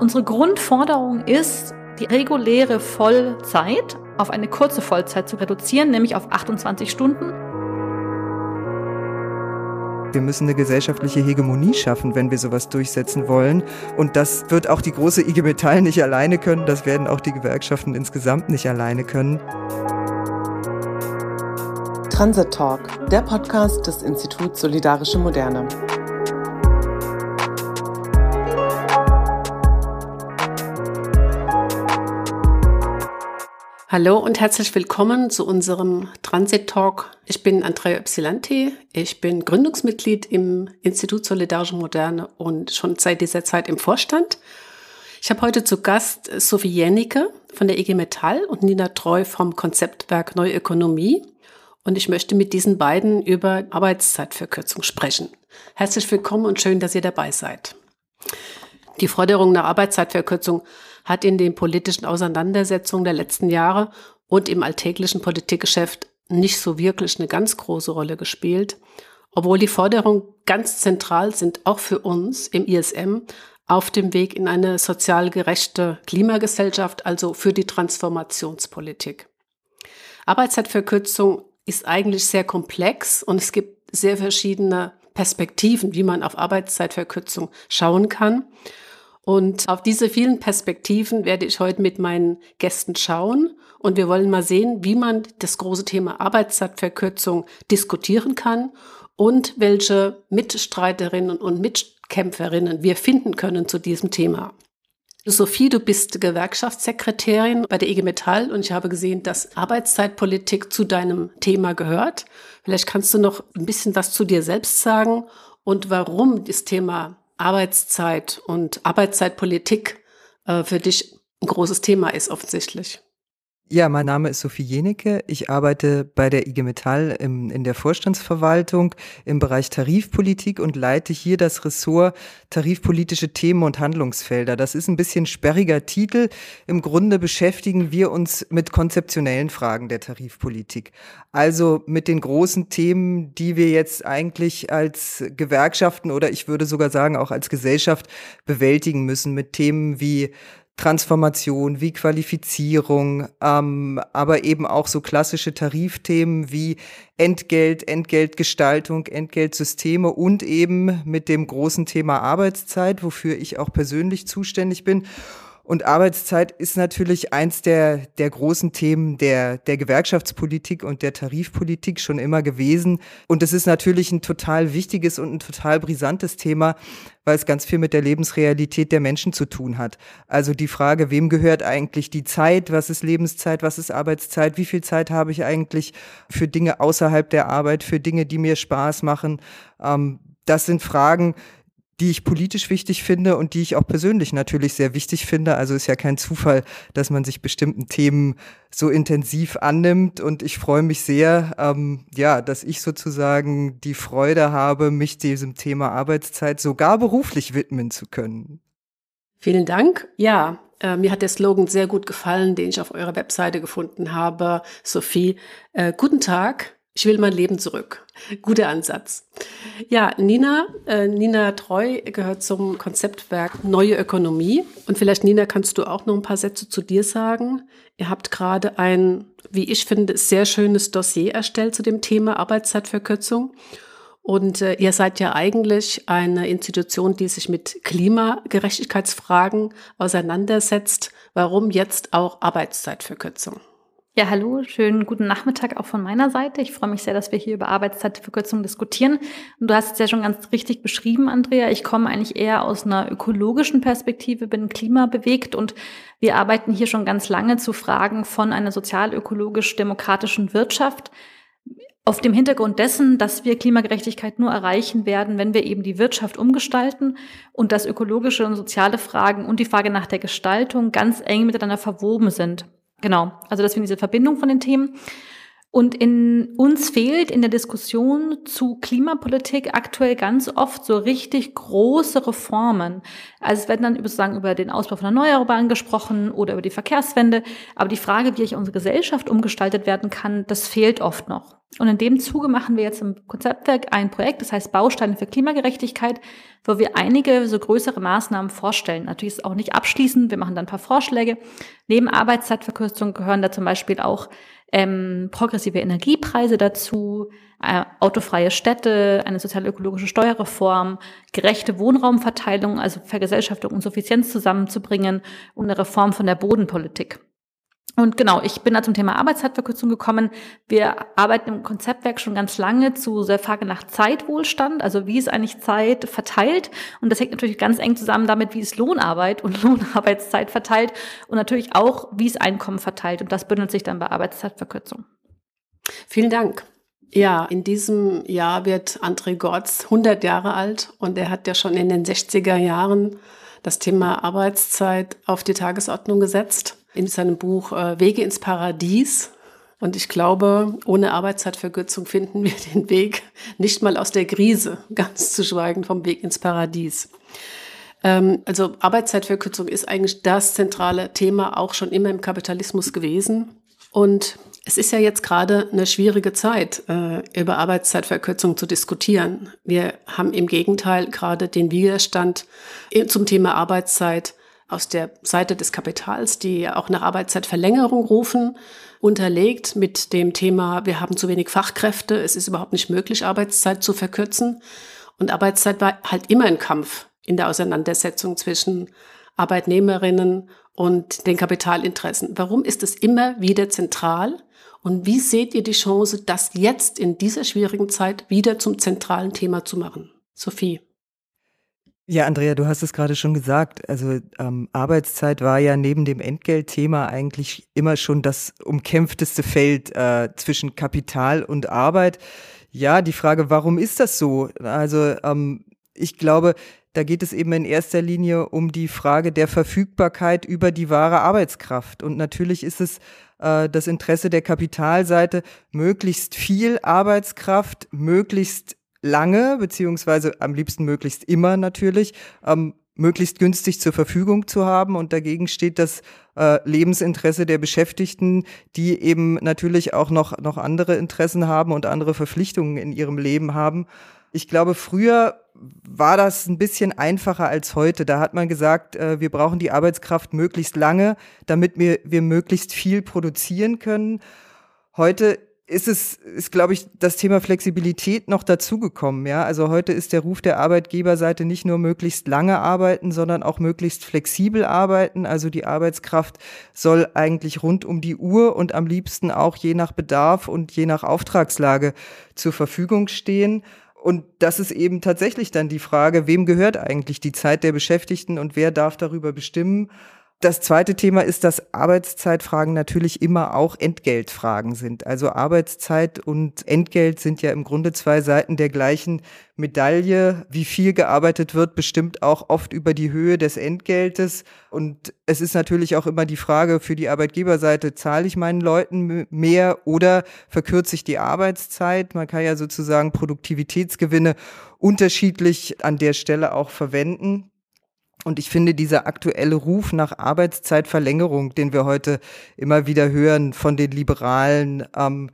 Unsere Grundforderung ist, die reguläre Vollzeit auf eine kurze Vollzeit zu reduzieren, nämlich auf 28 Stunden. Wir müssen eine gesellschaftliche Hegemonie schaffen, wenn wir sowas durchsetzen wollen. Und das wird auch die große IG Metall nicht alleine können. Das werden auch die Gewerkschaften insgesamt nicht alleine können. Transit Talk, der Podcast des Instituts Solidarische Moderne. Hallo und herzlich willkommen zu unserem Transit Talk. Ich bin Andrea Ypsilanti. Ich bin Gründungsmitglied im Institut Solidarische Moderne und schon seit dieser Zeit im Vorstand. Ich habe heute zu Gast Sophie Jennecke von der IG Metall und Nina Treu vom Konzeptwerk Neue Ökonomie. Und ich möchte mit diesen beiden über Arbeitszeitverkürzung sprechen. Herzlich willkommen und schön, dass ihr dabei seid. Die Forderung nach Arbeitszeitverkürzung hat in den politischen Auseinandersetzungen der letzten Jahre und im alltäglichen Politikgeschäft nicht so wirklich eine ganz große Rolle gespielt, obwohl die Forderungen ganz zentral sind, auch für uns im ISM, auf dem Weg in eine sozial gerechte Klimagesellschaft, also für die Transformationspolitik. Arbeitszeitverkürzung ist eigentlich sehr komplex und es gibt sehr verschiedene Perspektiven, wie man auf Arbeitszeitverkürzung schauen kann. Und auf diese vielen Perspektiven werde ich heute mit meinen Gästen schauen. Und wir wollen mal sehen, wie man das große Thema Arbeitszeitverkürzung diskutieren kann und welche Mitstreiterinnen und Mitkämpferinnen wir finden können zu diesem Thema. Sophie, du bist Gewerkschaftssekretärin bei der IG Metall und ich habe gesehen, dass Arbeitszeitpolitik zu deinem Thema gehört. Vielleicht kannst du noch ein bisschen was zu dir selbst sagen und warum das Thema Arbeitszeit und Arbeitszeitpolitik äh, für dich ein großes Thema ist offensichtlich. Ja, mein Name ist Sophie Jenecke. Ich arbeite bei der IG Metall im, in der Vorstandsverwaltung im Bereich Tarifpolitik und leite hier das Ressort tarifpolitische Themen und Handlungsfelder. Das ist ein bisschen sperriger Titel. Im Grunde beschäftigen wir uns mit konzeptionellen Fragen der Tarifpolitik. Also mit den großen Themen, die wir jetzt eigentlich als Gewerkschaften oder ich würde sogar sagen auch als Gesellschaft bewältigen müssen. Mit Themen wie Transformation, wie Qualifizierung, ähm, aber eben auch so klassische Tarifthemen wie Entgelt, Entgeltgestaltung, Entgeltsysteme und eben mit dem großen Thema Arbeitszeit, wofür ich auch persönlich zuständig bin. Und Arbeitszeit ist natürlich eins der, der großen Themen der, der Gewerkschaftspolitik und der Tarifpolitik schon immer gewesen. Und es ist natürlich ein total wichtiges und ein total brisantes Thema, weil es ganz viel mit der Lebensrealität der Menschen zu tun hat. Also die Frage, wem gehört eigentlich die Zeit? Was ist Lebenszeit? Was ist Arbeitszeit? Wie viel Zeit habe ich eigentlich für Dinge außerhalb der Arbeit, für Dinge, die mir Spaß machen? Ähm, das sind Fragen, die ich politisch wichtig finde und die ich auch persönlich natürlich sehr wichtig finde. Also ist ja kein Zufall, dass man sich bestimmten Themen so intensiv annimmt. Und ich freue mich sehr, ähm, ja, dass ich sozusagen die Freude habe, mich diesem Thema Arbeitszeit sogar beruflich widmen zu können. Vielen Dank. Ja, äh, mir hat der Slogan sehr gut gefallen, den ich auf eurer Webseite gefunden habe. Sophie, äh, guten Tag. Ich will mein Leben zurück. Guter Ansatz. Ja, Nina, äh, Nina Treu gehört zum Konzeptwerk Neue Ökonomie. Und vielleicht, Nina, kannst du auch noch ein paar Sätze zu dir sagen. Ihr habt gerade ein, wie ich finde, sehr schönes Dossier erstellt zu dem Thema Arbeitszeitverkürzung. Und äh, ihr seid ja eigentlich eine Institution, die sich mit Klimagerechtigkeitsfragen auseinandersetzt. Warum jetzt auch Arbeitszeitverkürzung? Ja, hallo, schönen guten Nachmittag auch von meiner Seite. Ich freue mich sehr, dass wir hier über Arbeitszeitverkürzung diskutieren. Und du hast es ja schon ganz richtig beschrieben, Andrea. Ich komme eigentlich eher aus einer ökologischen Perspektive, bin klimabewegt und wir arbeiten hier schon ganz lange zu Fragen von einer sozial-ökologisch-demokratischen Wirtschaft. Auf dem Hintergrund dessen, dass wir Klimagerechtigkeit nur erreichen werden, wenn wir eben die Wirtschaft umgestalten und dass ökologische und soziale Fragen und die Frage nach der Gestaltung ganz eng miteinander verwoben sind. Genau, also deswegen diese Verbindung von den Themen. Und in uns fehlt in der Diskussion zu Klimapolitik aktuell ganz oft so richtig große Reformen. Also es werden dann sozusagen über den Ausbau von Erneuerbaren gesprochen oder über die Verkehrswende. Aber die Frage, wie ich unsere Gesellschaft umgestaltet werden kann, das fehlt oft noch. Und in dem Zuge machen wir jetzt im Konzeptwerk ein Projekt, das heißt Bausteine für Klimagerechtigkeit, wo wir einige so größere Maßnahmen vorstellen. Natürlich ist es auch nicht abschließend, wir machen dann ein paar Vorschläge. Neben Arbeitszeitverkürzung gehören da zum Beispiel auch ähm, progressive Energiepreise dazu, äh, autofreie Städte, eine sozial-ökologische Steuerreform, gerechte Wohnraumverteilung, also Vergesellschaftung und Suffizienz zusammenzubringen und eine Reform von der Bodenpolitik. Und genau, ich bin da zum Thema Arbeitszeitverkürzung gekommen. Wir arbeiten im Konzeptwerk schon ganz lange zu der Frage nach Zeitwohlstand, also wie ist eigentlich Zeit verteilt. Und das hängt natürlich ganz eng zusammen damit, wie ist Lohnarbeit und Lohnarbeitszeit verteilt und natürlich auch, wie ist Einkommen verteilt. Und das bündelt sich dann bei Arbeitszeitverkürzung. Vielen Dank. Ja, in diesem Jahr wird André Gortz 100 Jahre alt und er hat ja schon in den 60er Jahren das Thema Arbeitszeit auf die Tagesordnung gesetzt in seinem Buch äh, Wege ins Paradies. Und ich glaube, ohne Arbeitszeitverkürzung finden wir den Weg nicht mal aus der Krise, ganz zu schweigen vom Weg ins Paradies. Ähm, also Arbeitszeitverkürzung ist eigentlich das zentrale Thema auch schon immer im Kapitalismus gewesen. Und es ist ja jetzt gerade eine schwierige Zeit, äh, über Arbeitszeitverkürzung zu diskutieren. Wir haben im Gegenteil gerade den Widerstand zum Thema Arbeitszeit aus der Seite des Kapitals, die auch nach Arbeitszeitverlängerung rufen, unterlegt mit dem Thema, wir haben zu wenig Fachkräfte, es ist überhaupt nicht möglich, Arbeitszeit zu verkürzen. Und Arbeitszeit war halt immer ein Kampf in der Auseinandersetzung zwischen Arbeitnehmerinnen und den Kapitalinteressen. Warum ist es immer wieder zentral? Und wie seht ihr die Chance, das jetzt in dieser schwierigen Zeit wieder zum zentralen Thema zu machen? Sophie. Ja, Andrea, du hast es gerade schon gesagt. Also ähm, Arbeitszeit war ja neben dem Entgeltthema eigentlich immer schon das umkämpfteste Feld äh, zwischen Kapital und Arbeit. Ja, die Frage, warum ist das so? Also ähm, ich glaube, da geht es eben in erster Linie um die Frage der Verfügbarkeit über die wahre Arbeitskraft. Und natürlich ist es äh, das Interesse der Kapitalseite, möglichst viel Arbeitskraft, möglichst lange, beziehungsweise am liebsten möglichst immer natürlich, ähm, möglichst günstig zur Verfügung zu haben. Und dagegen steht das äh, Lebensinteresse der Beschäftigten, die eben natürlich auch noch, noch andere Interessen haben und andere Verpflichtungen in ihrem Leben haben. Ich glaube, früher war das ein bisschen einfacher als heute. Da hat man gesagt, äh, wir brauchen die Arbeitskraft möglichst lange, damit wir, wir möglichst viel produzieren können. Heute ist es, ist, glaube ich, das Thema Flexibilität noch dazugekommen. Ja, also heute ist der Ruf der Arbeitgeberseite nicht nur möglichst lange arbeiten, sondern auch möglichst flexibel arbeiten. Also die Arbeitskraft soll eigentlich rund um die Uhr und am liebsten auch je nach Bedarf und je nach Auftragslage zur Verfügung stehen. Und das ist eben tatsächlich dann die Frage, wem gehört eigentlich die Zeit der Beschäftigten und wer darf darüber bestimmen? Das zweite Thema ist, dass Arbeitszeitfragen natürlich immer auch Entgeltfragen sind. Also Arbeitszeit und Entgelt sind ja im Grunde zwei Seiten der gleichen Medaille. Wie viel gearbeitet wird, bestimmt auch oft über die Höhe des Entgeltes. Und es ist natürlich auch immer die Frage für die Arbeitgeberseite, zahle ich meinen Leuten mehr oder verkürze ich die Arbeitszeit? Man kann ja sozusagen Produktivitätsgewinne unterschiedlich an der Stelle auch verwenden. Und ich finde, dieser aktuelle Ruf nach Arbeitszeitverlängerung, den wir heute immer wieder hören von den Liberalen, ähm,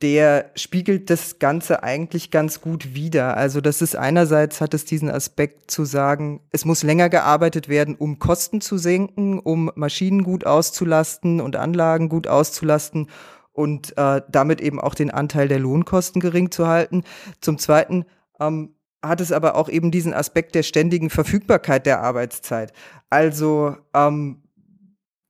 der spiegelt das Ganze eigentlich ganz gut wider. Also das ist einerseits hat es diesen Aspekt zu sagen, es muss länger gearbeitet werden, um Kosten zu senken, um Maschinen gut auszulasten und Anlagen gut auszulasten und äh, damit eben auch den Anteil der Lohnkosten gering zu halten. Zum Zweiten ähm, hat es aber auch eben diesen Aspekt der ständigen Verfügbarkeit der Arbeitszeit. Also ähm,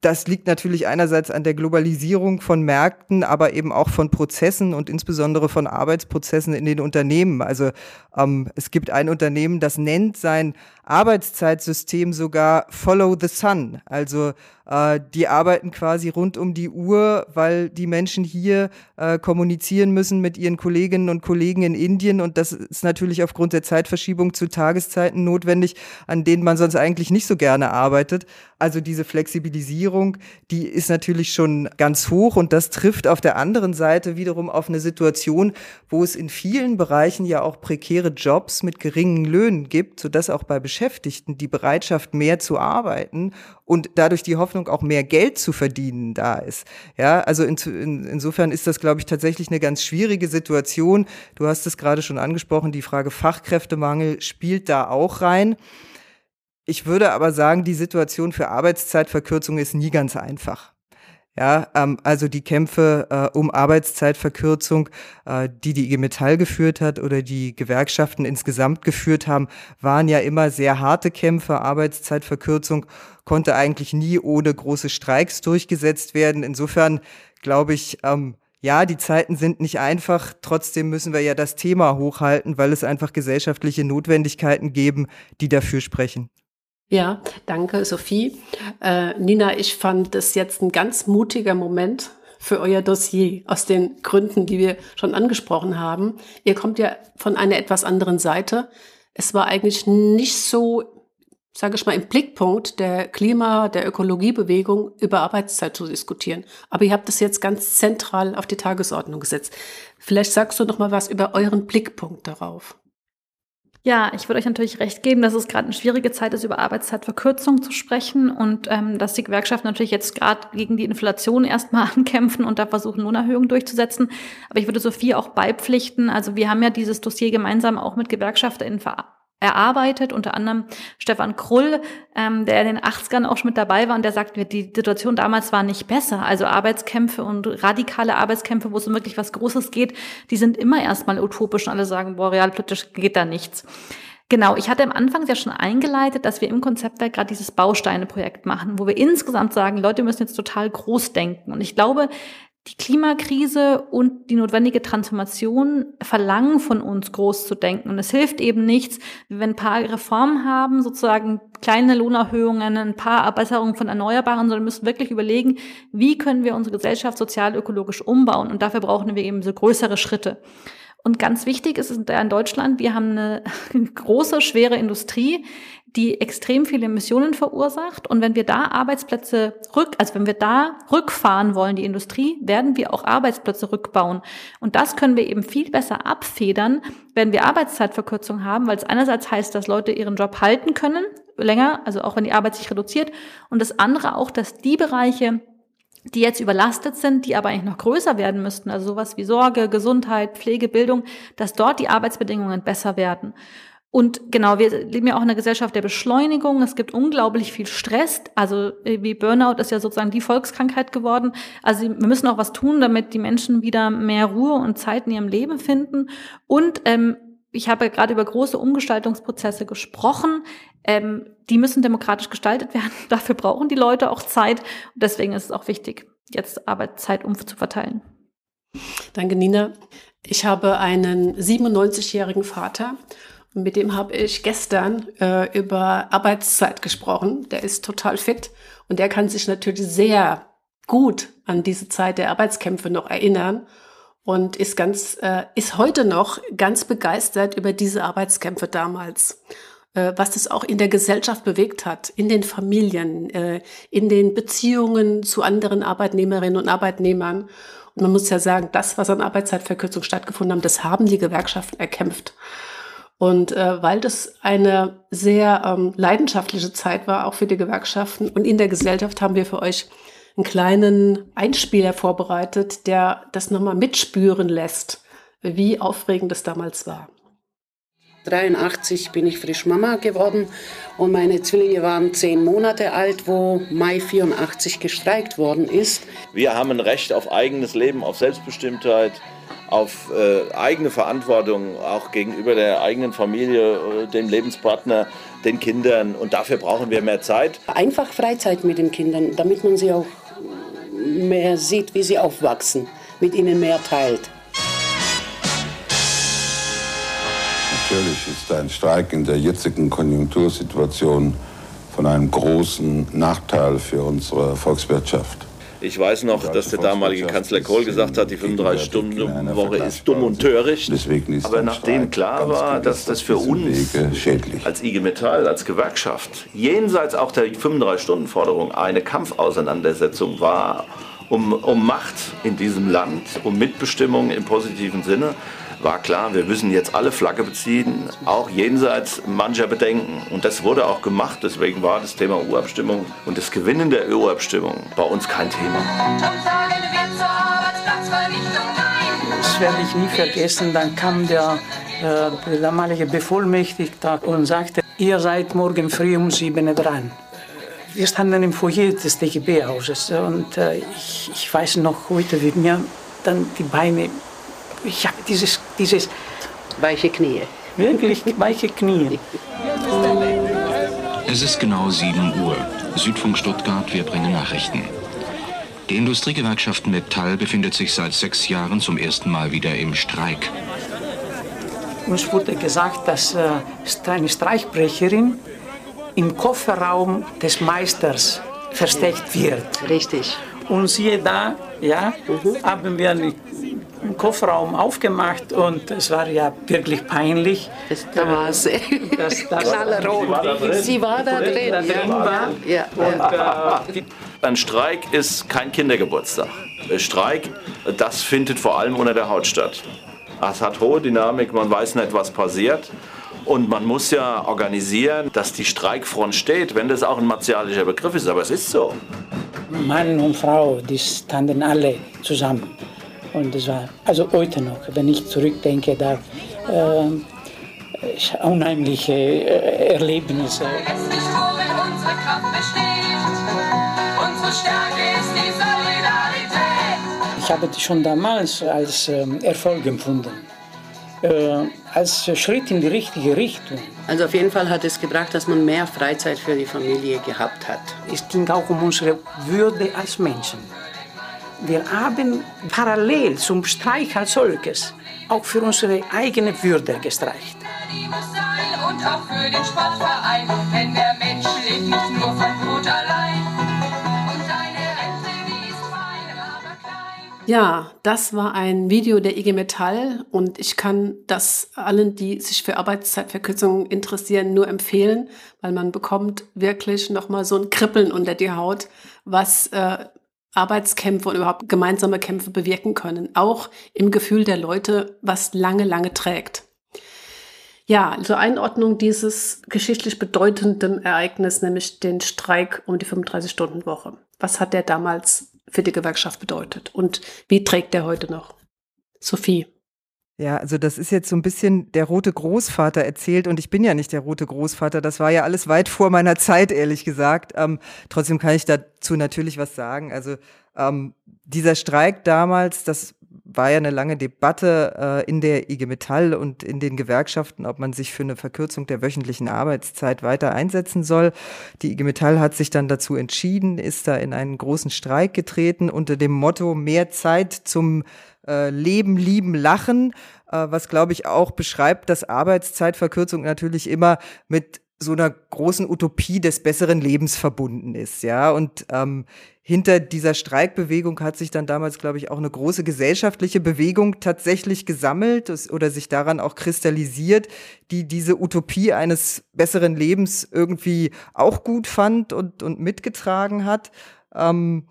das liegt natürlich einerseits an der Globalisierung von Märkten, aber eben auch von Prozessen und insbesondere von Arbeitsprozessen in den Unternehmen. Also ähm, es gibt ein Unternehmen, das nennt sein Arbeitszeitsystem sogar Follow the Sun. Also äh, die arbeiten quasi rund um die Uhr, weil die Menschen hier äh, kommunizieren müssen mit ihren Kolleginnen und Kollegen in Indien. Und das ist natürlich aufgrund der Zeitverschiebung zu Tageszeiten notwendig, an denen man sonst eigentlich nicht so gerne arbeitet. Also diese Flexibilisierung die ist natürlich schon ganz hoch und das trifft auf der anderen Seite wiederum auf eine Situation, wo es in vielen Bereichen ja auch prekäre Jobs mit geringen Löhnen gibt, sodass auch bei Beschäftigten die Bereitschaft, mehr zu arbeiten und dadurch die Hoffnung, auch mehr Geld zu verdienen, da ist. Ja, also in, in, insofern ist das, glaube ich, tatsächlich eine ganz schwierige Situation. Du hast es gerade schon angesprochen, die Frage Fachkräftemangel spielt da auch rein. Ich würde aber sagen, die Situation für Arbeitszeitverkürzung ist nie ganz einfach. Ja, ähm, also die Kämpfe äh, um Arbeitszeitverkürzung, äh, die die IG Metall geführt hat oder die Gewerkschaften insgesamt geführt haben, waren ja immer sehr harte Kämpfe. Arbeitszeitverkürzung konnte eigentlich nie ohne große Streiks durchgesetzt werden. Insofern glaube ich, ähm, ja, die Zeiten sind nicht einfach. Trotzdem müssen wir ja das Thema hochhalten, weil es einfach gesellschaftliche Notwendigkeiten geben, die dafür sprechen. Ja, danke, Sophie. Äh, Nina, ich fand das jetzt ein ganz mutiger Moment für euer Dossier aus den Gründen, die wir schon angesprochen haben. Ihr kommt ja von einer etwas anderen Seite. Es war eigentlich nicht so, sage ich mal, im Blickpunkt der Klima-, der Ökologiebewegung über Arbeitszeit zu diskutieren. Aber ihr habt es jetzt ganz zentral auf die Tagesordnung gesetzt. Vielleicht sagst du noch mal was über euren Blickpunkt darauf. Ja, ich würde euch natürlich recht geben, dass es gerade eine schwierige Zeit ist, über Arbeitszeitverkürzung zu sprechen und ähm, dass die Gewerkschaften natürlich jetzt gerade gegen die Inflation erstmal ankämpfen und da versuchen, Lohnerhöhungen durchzusetzen. Aber ich würde Sophie auch beipflichten. Also wir haben ja dieses Dossier gemeinsam auch mit GewerkschafterInnen erarbeitet, unter anderem Stefan Krull, ähm, der in den 80ern auch schon mit dabei war und der sagt, die Situation damals war nicht besser. Also Arbeitskämpfe und radikale Arbeitskämpfe, wo es um wirklich was Großes geht, die sind immer erstmal utopisch und alle sagen, boah, realpolitisch geht da nichts. Genau, ich hatte am Anfang ja schon eingeleitet, dass wir im Konzeptwerk gerade dieses Bausteine-Projekt machen, wo wir insgesamt sagen, Leute müssen jetzt total groß denken. Und ich glaube, die Klimakrise und die notwendige Transformation verlangen von uns, groß zu denken. Und es hilft eben nichts, wenn ein paar Reformen haben, sozusagen kleine Lohnerhöhungen, ein paar Verbesserungen von Erneuerbaren, sondern müssen wirklich überlegen, wie können wir unsere Gesellschaft sozial-ökologisch umbauen. Und dafür brauchen wir eben so größere Schritte. Und ganz wichtig ist es in Deutschland, wir haben eine große, schwere Industrie, die extrem viele Emissionen verursacht. Und wenn wir da Arbeitsplätze rück, also wenn wir da rückfahren wollen, die Industrie, werden wir auch Arbeitsplätze rückbauen. Und das können wir eben viel besser abfedern, wenn wir Arbeitszeitverkürzung haben, weil es einerseits heißt, dass Leute ihren Job halten können, länger, also auch wenn die Arbeit sich reduziert. Und das andere auch, dass die Bereiche, die jetzt überlastet sind, die aber eigentlich noch größer werden müssten, also sowas wie Sorge, Gesundheit, Pflege, Bildung, dass dort die Arbeitsbedingungen besser werden. Und genau, wir leben ja auch in einer Gesellschaft der Beschleunigung. Es gibt unglaublich viel Stress. Also wie Burnout ist ja sozusagen die Volkskrankheit geworden. Also wir müssen auch was tun, damit die Menschen wieder mehr Ruhe und Zeit in ihrem Leben finden. Und ähm, ich habe gerade über große Umgestaltungsprozesse gesprochen. Ähm, die müssen demokratisch gestaltet werden. Dafür brauchen die Leute auch Zeit. Und deswegen ist es auch wichtig, jetzt Arbeitszeit umzuverteilen. Danke, Nina. Ich habe einen 97-jährigen Vater mit dem habe ich gestern äh, über Arbeitszeit gesprochen. Der ist total fit und der kann sich natürlich sehr gut an diese Zeit der Arbeitskämpfe noch erinnern und ist ganz, äh, ist heute noch ganz begeistert über diese Arbeitskämpfe damals. Äh, was das auch in der Gesellschaft bewegt hat, in den Familien, äh, in den Beziehungen zu anderen Arbeitnehmerinnen und Arbeitnehmern. Und man muss ja sagen, das, was an Arbeitszeitverkürzung stattgefunden hat, das haben die Gewerkschaften erkämpft. Und äh, weil das eine sehr ähm, leidenschaftliche Zeit war, auch für die Gewerkschaften und in der Gesellschaft, haben wir für euch einen kleinen Einspieler vorbereitet, der das nochmal mitspüren lässt, wie aufregend es damals war. 83 bin ich frisch Mama geworden und meine Zwillinge waren zehn Monate alt, wo Mai 84 gestreikt worden ist. Wir haben ein Recht auf eigenes Leben, auf Selbstbestimmtheit, auf äh, eigene Verantwortung, auch gegenüber der eigenen Familie, äh, dem Lebenspartner, den Kindern. Und dafür brauchen wir mehr Zeit. Einfach Freizeit mit den Kindern, damit man sie auch mehr sieht, wie sie aufwachsen, mit ihnen mehr teilt. Natürlich ist ein Streik in der jetzigen Konjunktursituation von einem großen Nachteil für unsere Volkswirtschaft. Ich weiß noch, dass der damalige Kanzler Kohl gesagt hat, die 35-Stunden-Woche ist dumm und töricht. Aber nachdem klar war, dass das für uns als IG Metall, als Gewerkschaft, jenseits auch der 35-Stunden-Forderung eine Kampfauseinandersetzung war, um, um Macht in diesem Land, um Mitbestimmung im positiven Sinne, war klar, wir müssen jetzt alle Flagge beziehen, auch jenseits mancher Bedenken. Und das wurde auch gemacht, deswegen war das Thema Urabstimmung und das Gewinnen der Urabstimmung bei uns kein Thema. Das werde ich nie vergessen. Dann kam der, äh, der damalige Bevollmächtigte und sagte, ihr seid morgen früh um sieben dran. Wir standen im Foyer des DGB-Hauses und äh, ich, ich weiß noch heute, wie mir dann die Beine ich habe dieses, dieses weiche Knie. Wirklich weiche Knie. Es ist genau 7 Uhr. Südfunk Stuttgart, wir bringen Nachrichten. Die Industriegewerkschaft Metall befindet sich seit sechs Jahren zum ersten Mal wieder im Streik. Uns wurde gesagt, dass äh, eine Streichbrecherin im Kofferraum des Meisters versteckt wird. Richtig. Und siehe da, ja, mhm. haben wir im Kofferraum aufgemacht und es war ja wirklich peinlich. Das, da war sie. Das, das Knallerot. Sie war da drin. Da drin war. Ja. Und, äh, ein Streik ist kein Kindergeburtstag. Ein Streik, das findet vor allem unter der Haut statt. Es hat hohe Dynamik, man weiß nicht, was passiert. Und man muss ja organisieren, dass die Streikfront steht, wenn das auch ein martialischer Begriff ist, aber es ist so. Mann und Frau, die standen alle zusammen. Und das war, also heute noch, wenn ich zurückdenke, da äh, unheimliche äh, Erlebnisse. Ich habe die schon damals als äh, Erfolg empfunden. Äh, als Schritt in die richtige Richtung. Also auf jeden Fall hat es gebracht, dass man mehr Freizeit für die Familie gehabt hat. Es ging auch um unsere Würde als Menschen. Wir haben parallel zum Streik als solches auch für unsere eigene Würde gestreicht. Die muss sein und auch für den Sportverein, denn der Mensch lebt nicht nur vom Brot allein. Ja, das war ein Video der IG Metall und ich kann das allen, die sich für Arbeitszeitverkürzungen interessieren, nur empfehlen, weil man bekommt wirklich nochmal so ein Kribbeln unter die Haut, was äh, Arbeitskämpfe und überhaupt gemeinsame Kämpfe bewirken können. Auch im Gefühl der Leute, was lange, lange trägt. Ja, zur Einordnung dieses geschichtlich bedeutenden Ereignis, nämlich den Streik um die 35-Stunden-Woche. Was hat der damals für die Gewerkschaft bedeutet und wie trägt der heute noch? Sophie. Ja, also das ist jetzt so ein bisschen der rote Großvater erzählt und ich bin ja nicht der rote Großvater. Das war ja alles weit vor meiner Zeit, ehrlich gesagt. Ähm, trotzdem kann ich dazu natürlich was sagen. Also ähm, dieser Streik damals, das war ja eine lange Debatte äh, in der IG Metall und in den Gewerkschaften, ob man sich für eine Verkürzung der wöchentlichen Arbeitszeit weiter einsetzen soll. Die IG Metall hat sich dann dazu entschieden, ist da in einen großen Streik getreten unter dem Motto mehr Zeit zum äh, Leben, Lieben, Lachen, äh, was glaube ich auch beschreibt, dass Arbeitszeitverkürzung natürlich immer mit so einer großen Utopie des besseren Lebens verbunden ist, ja. Und ähm, hinter dieser Streikbewegung hat sich dann damals, glaube ich, auch eine große gesellschaftliche Bewegung tatsächlich gesammelt oder sich daran auch kristallisiert, die diese Utopie eines besseren Lebens irgendwie auch gut fand und, und mitgetragen hat. Ähm,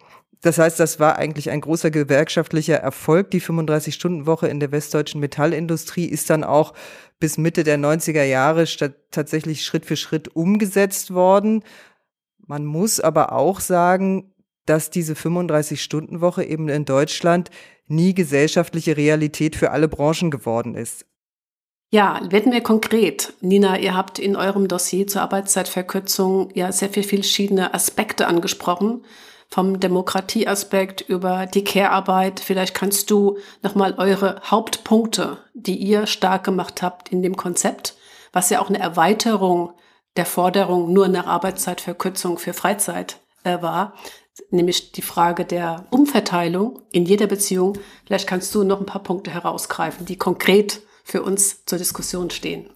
das heißt, das war eigentlich ein großer gewerkschaftlicher Erfolg. Die 35-Stunden-Woche in der westdeutschen Metallindustrie ist dann auch bis Mitte der 90er Jahre tatsächlich Schritt für Schritt umgesetzt worden. Man muss aber auch sagen, dass diese 35-Stunden-Woche eben in Deutschland nie gesellschaftliche Realität für alle Branchen geworden ist. Ja, werden wir konkret. Nina, ihr habt in eurem Dossier zur Arbeitszeitverkürzung ja sehr viele verschiedene Aspekte angesprochen vom Demokratieaspekt über die Care-Arbeit. Vielleicht kannst du nochmal eure Hauptpunkte, die ihr stark gemacht habt in dem Konzept, was ja auch eine Erweiterung der Forderung nur nach Arbeitszeitverkürzung für Freizeit äh, war, nämlich die Frage der Umverteilung in jeder Beziehung. Vielleicht kannst du noch ein paar Punkte herausgreifen, die konkret für uns zur Diskussion stehen.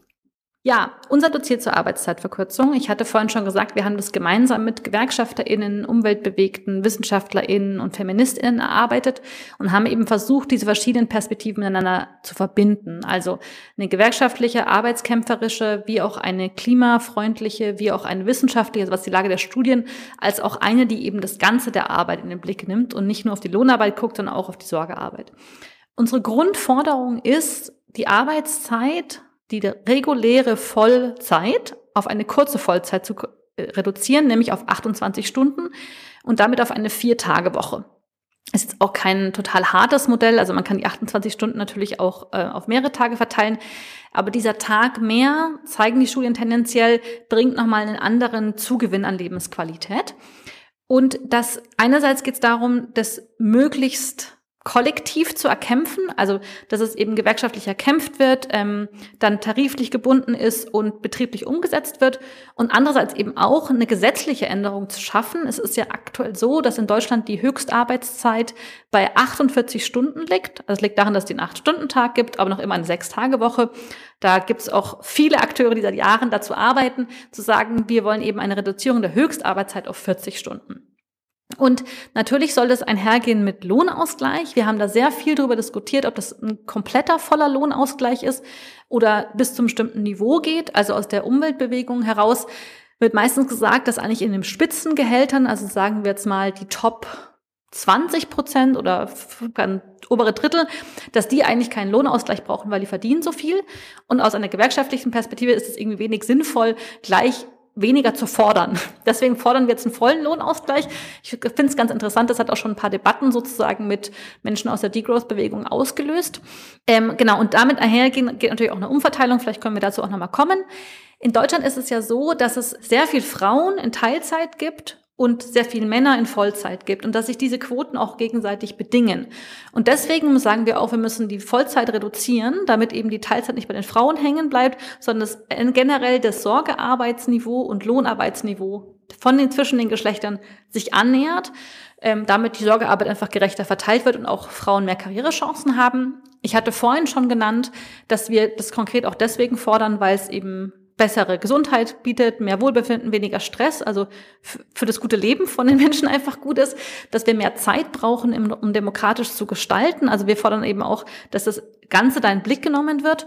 Ja, unser Dossier zur Arbeitszeitverkürzung. Ich hatte vorhin schon gesagt, wir haben das gemeinsam mit GewerkschafterInnen, Umweltbewegten, WissenschaftlerInnen und FeministInnen erarbeitet und haben eben versucht, diese verschiedenen Perspektiven miteinander zu verbinden. Also eine gewerkschaftliche, arbeitskämpferische, wie auch eine klimafreundliche, wie auch eine wissenschaftliche, also was die Lage der Studien, als auch eine, die eben das Ganze der Arbeit in den Blick nimmt und nicht nur auf die Lohnarbeit guckt, sondern auch auf die Sorgearbeit. Unsere Grundforderung ist, die Arbeitszeit die reguläre Vollzeit auf eine kurze Vollzeit zu äh, reduzieren, nämlich auf 28 Stunden und damit auf eine Vier-Tage-Woche. Ist auch kein total hartes Modell, also man kann die 28 Stunden natürlich auch äh, auf mehrere Tage verteilen, aber dieser Tag mehr, zeigen die Studien tendenziell, bringt nochmal einen anderen Zugewinn an Lebensqualität. Und das einerseits geht es darum, dass möglichst kollektiv zu erkämpfen, also dass es eben gewerkschaftlich erkämpft wird, ähm, dann tariflich gebunden ist und betrieblich umgesetzt wird und andererseits eben auch eine gesetzliche Änderung zu schaffen. Es ist ja aktuell so, dass in Deutschland die Höchstarbeitszeit bei 48 Stunden liegt. Das liegt daran, dass es den 8-Stunden-Tag gibt, aber noch immer eine Sechs-Tage-Woche. Da gibt es auch viele Akteure, die seit Jahren dazu arbeiten, zu sagen, wir wollen eben eine Reduzierung der Höchstarbeitszeit auf 40 Stunden. Und natürlich soll das einhergehen mit Lohnausgleich. Wir haben da sehr viel darüber diskutiert, ob das ein kompletter voller Lohnausgleich ist oder bis zum bestimmten Niveau geht. Also aus der Umweltbewegung heraus wird meistens gesagt, dass eigentlich in den Spitzengehältern, also sagen wir jetzt mal die Top 20 Prozent oder obere Drittel, dass die eigentlich keinen Lohnausgleich brauchen, weil die verdienen so viel. Und aus einer gewerkschaftlichen Perspektive ist es irgendwie wenig sinnvoll, gleich weniger zu fordern. Deswegen fordern wir jetzt einen vollen Lohnausgleich. Ich finde es ganz interessant, das hat auch schon ein paar Debatten sozusagen mit Menschen aus der Degrowth-Bewegung ausgelöst. Ähm, genau, und damit einhergehen geht natürlich auch eine Umverteilung, vielleicht können wir dazu auch nochmal kommen. In Deutschland ist es ja so, dass es sehr viel Frauen in Teilzeit gibt und sehr viele Männer in Vollzeit gibt und dass sich diese Quoten auch gegenseitig bedingen. Und deswegen sagen wir auch, wir müssen die Vollzeit reduzieren, damit eben die Teilzeit nicht bei den Frauen hängen bleibt, sondern dass generell das Sorgearbeitsniveau und Lohnarbeitsniveau von den zwischen den Geschlechtern sich annähert, ähm, damit die Sorgearbeit einfach gerechter verteilt wird und auch Frauen mehr Karrierechancen haben. Ich hatte vorhin schon genannt, dass wir das konkret auch deswegen fordern, weil es eben bessere Gesundheit bietet, mehr Wohlbefinden, weniger Stress, also für das gute Leben von den Menschen einfach gut ist, dass wir mehr Zeit brauchen, um demokratisch zu gestalten. Also wir fordern eben auch, dass das Ganze da in Blick genommen wird.